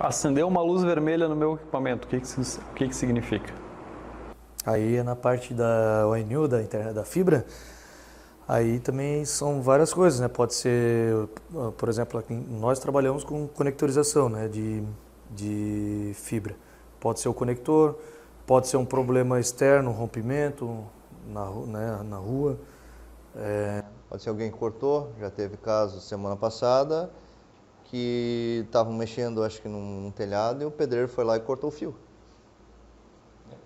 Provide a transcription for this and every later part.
Acender uma luz vermelha no meu equipamento, o que, que, o que, que significa? Aí é na parte da ONU, da internet da fibra, aí também são várias coisas, né? Pode ser, por exemplo, nós trabalhamos com conectorização, né? De, de fibra. Pode ser o conector, pode ser um problema externo, um rompimento na, né, na rua. É... Pode ser alguém que cortou, já teve caso semana passada, que estavam mexendo, acho que num telhado, e o pedreiro foi lá e cortou o fio.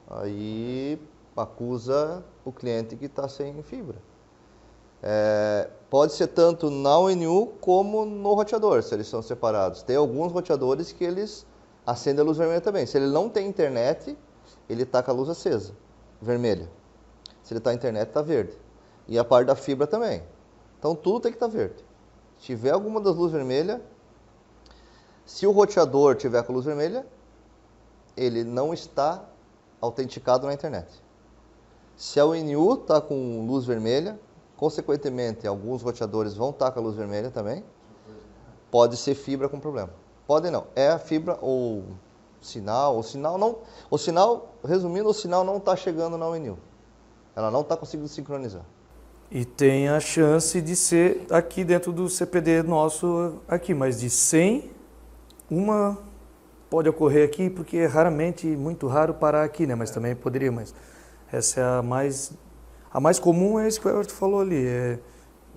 Aí acusa o cliente que está sem fibra. É, pode ser tanto na ONU como no roteador, se eles são separados. Tem alguns roteadores que eles acendem a luz vermelha também. Se ele não tem internet, ele está com a luz acesa, vermelha. Se ele está internet, está verde. E a parte da fibra também. Então tudo tem que estar tá verde. Se tiver alguma das luzes vermelhas, se o roteador tiver com luz vermelha, ele não está autenticado na internet. Se a UNU está com luz vermelha, consequentemente alguns roteadores vão estar tá com a luz vermelha também, pode ser fibra com problema. Pode não, é a fibra ou sinal, o sinal não, o sinal, resumindo, o sinal não está chegando na UNU. Ela não está conseguindo sincronizar. E tem a chance de ser aqui dentro do CPD nosso aqui, mas de 100 uma pode ocorrer aqui, porque é raramente, muito raro parar aqui, né? Mas é. também poderia, mas essa é a mais a mais comum é isso que o Everton falou ali, é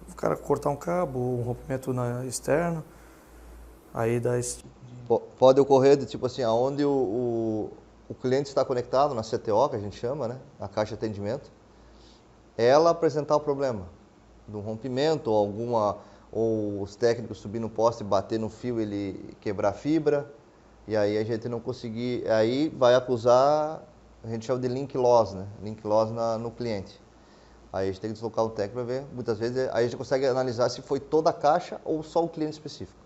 o cara cortar um cabo, um rompimento na externo, aí dá esse tipo de... Pode ocorrer de tipo assim, aonde o, o, o cliente está conectado na CTO, que a gente chama, né? A caixa de atendimento, ela apresentar o problema de um rompimento ou alguma ou os técnicos subir no poste, bater no fio, ele quebrar a fibra, e aí a gente não conseguir, aí vai acusar, a gente chama de link loss, né? Link loss na, no cliente. Aí a gente tem que deslocar o técnico para ver, muitas vezes aí a gente consegue analisar se foi toda a caixa ou só o cliente específico.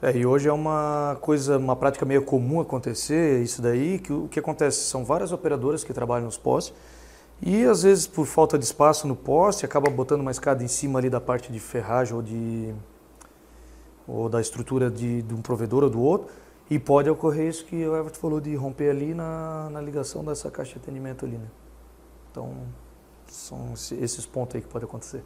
É, e hoje é uma coisa, uma prática meio comum acontecer isso daí, que o que acontece são várias operadoras que trabalham nos postes, e às vezes, por falta de espaço no poste, acaba botando uma escada em cima ali da parte de ferragem ou, de, ou da estrutura de, de um provedor ou do outro. E pode ocorrer isso que o Everton falou de romper ali na, na ligação dessa caixa de atendimento ali. Né? Então, são esses pontos aí que pode acontecer.